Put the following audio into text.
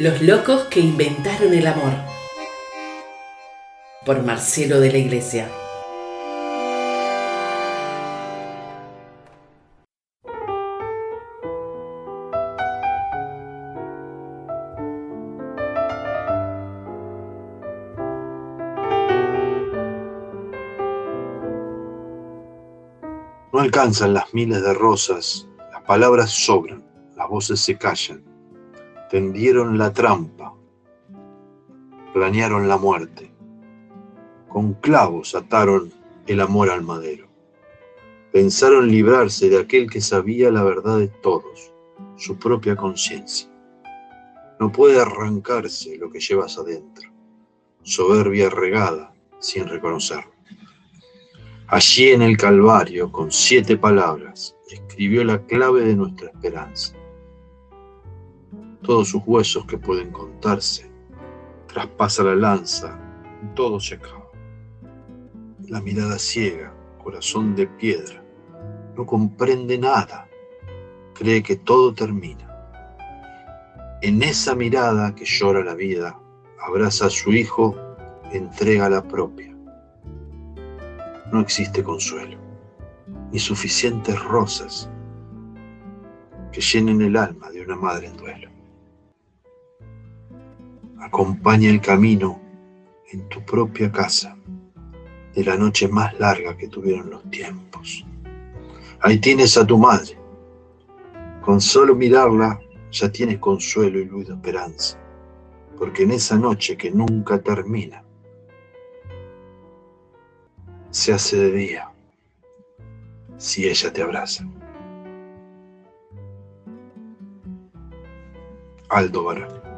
Los locos que inventaron el amor. Por Marcelo de la Iglesia. No alcanzan las miles de rosas, las palabras sobran, las voces se callan. Tendieron la trampa, planearon la muerte. Con clavos ataron el amor al madero. Pensaron librarse de aquel que sabía la verdad de todos, su propia conciencia. No puede arrancarse lo que llevas adentro, soberbia regada sin reconocerlo. Allí en el Calvario, con siete palabras, escribió la clave de nuestra esperanza. Todos sus huesos que pueden contarse, traspasa la lanza, todo se acaba. La mirada ciega, corazón de piedra, no comprende nada, cree que todo termina. En esa mirada que llora la vida, abraza a su hijo, entrega la propia no existe consuelo, ni suficientes rosas que llenen el alma de una madre en duelo. Acompaña el camino en tu propia casa de la noche más larga que tuvieron los tiempos. Ahí tienes a tu madre. Con solo mirarla ya tienes consuelo y luz de esperanza, porque en esa noche que nunca termina, se hace de día si ella te abraza. Aldo Barón.